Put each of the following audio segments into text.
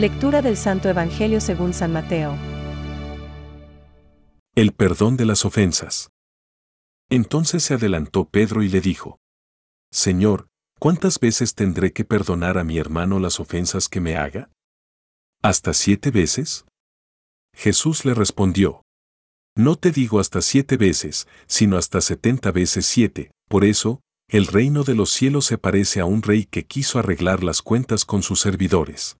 Lectura del Santo Evangelio según San Mateo. El perdón de las ofensas. Entonces se adelantó Pedro y le dijo, Señor, ¿cuántas veces tendré que perdonar a mi hermano las ofensas que me haga? ¿Hasta siete veces? Jesús le respondió, No te digo hasta siete veces, sino hasta setenta veces siete, por eso, el reino de los cielos se parece a un rey que quiso arreglar las cuentas con sus servidores.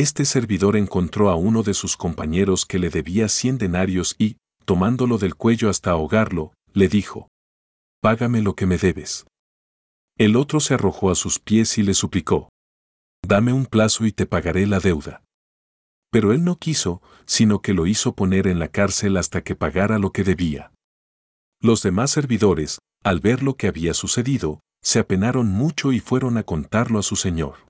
este servidor encontró a uno de sus compañeros que le debía cien denarios y, tomándolo del cuello hasta ahogarlo, le dijo, Págame lo que me debes. El otro se arrojó a sus pies y le suplicó, Dame un plazo y te pagaré la deuda. Pero él no quiso, sino que lo hizo poner en la cárcel hasta que pagara lo que debía. Los demás servidores, al ver lo que había sucedido, se apenaron mucho y fueron a contarlo a su señor.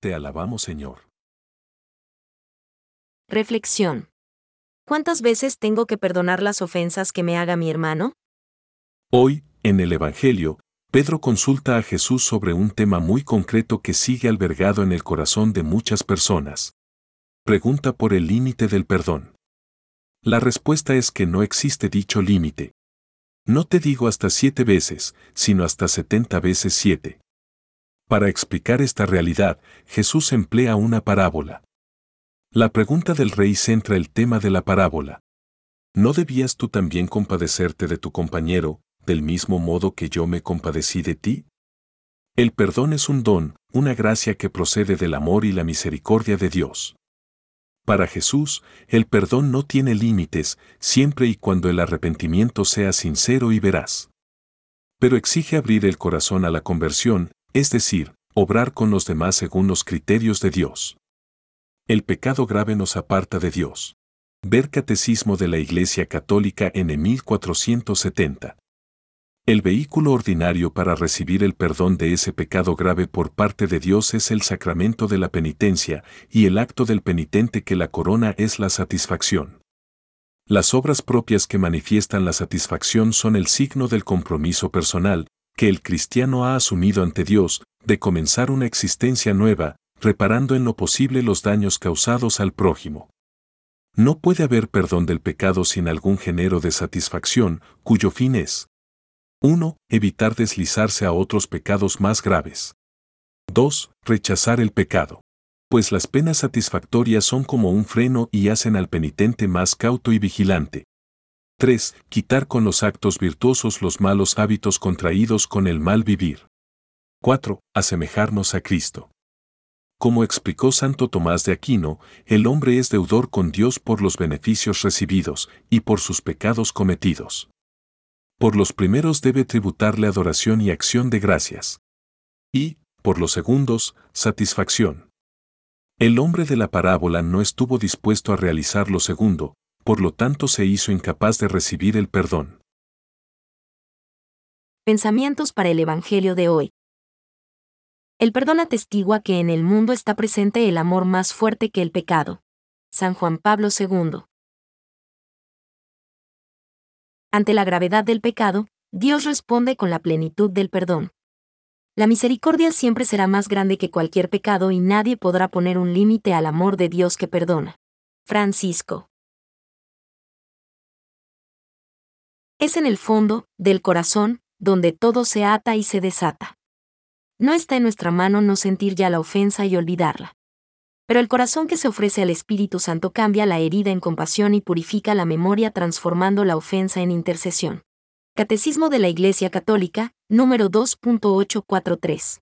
Te alabamos, Señor. Reflexión. ¿Cuántas veces tengo que perdonar las ofensas que me haga mi hermano? Hoy, en el Evangelio, Pedro consulta a Jesús sobre un tema muy concreto que sigue albergado en el corazón de muchas personas. Pregunta por el límite del perdón. La respuesta es que no existe dicho límite. No te digo hasta siete veces, sino hasta setenta veces siete. Para explicar esta realidad, Jesús emplea una parábola. La pregunta del rey centra el tema de la parábola. ¿No debías tú también compadecerte de tu compañero, del mismo modo que yo me compadecí de ti? El perdón es un don, una gracia que procede del amor y la misericordia de Dios. Para Jesús, el perdón no tiene límites, siempre y cuando el arrepentimiento sea sincero y veraz. Pero exige abrir el corazón a la conversión, es decir, obrar con los demás según los criterios de Dios. El pecado grave nos aparta de Dios. Ver Catecismo de la Iglesia Católica en 1470. El vehículo ordinario para recibir el perdón de ese pecado grave por parte de Dios es el sacramento de la penitencia, y el acto del penitente que la corona es la satisfacción. Las obras propias que manifiestan la satisfacción son el signo del compromiso personal, que el cristiano ha asumido ante Dios, de comenzar una existencia nueva, reparando en lo posible los daños causados al prójimo. No puede haber perdón del pecado sin algún género de satisfacción, cuyo fin es 1. Evitar deslizarse a otros pecados más graves. 2. Rechazar el pecado. Pues las penas satisfactorias son como un freno y hacen al penitente más cauto y vigilante. 3. Quitar con los actos virtuosos los malos hábitos contraídos con el mal vivir. 4. Asemejarnos a Cristo. Como explicó Santo Tomás de Aquino, el hombre es deudor con Dios por los beneficios recibidos y por sus pecados cometidos. Por los primeros debe tributarle adoración y acción de gracias. Y, por los segundos, satisfacción. El hombre de la parábola no estuvo dispuesto a realizar lo segundo, por lo tanto se hizo incapaz de recibir el perdón. Pensamientos para el Evangelio de hoy. El perdón atestigua que en el mundo está presente el amor más fuerte que el pecado. San Juan Pablo II. Ante la gravedad del pecado, Dios responde con la plenitud del perdón. La misericordia siempre será más grande que cualquier pecado y nadie podrá poner un límite al amor de Dios que perdona. Francisco. Es en el fondo, del corazón, donde todo se ata y se desata. No está en nuestra mano no sentir ya la ofensa y olvidarla. Pero el corazón que se ofrece al Espíritu Santo cambia la herida en compasión y purifica la memoria transformando la ofensa en intercesión. Catecismo de la Iglesia Católica, número 2.843.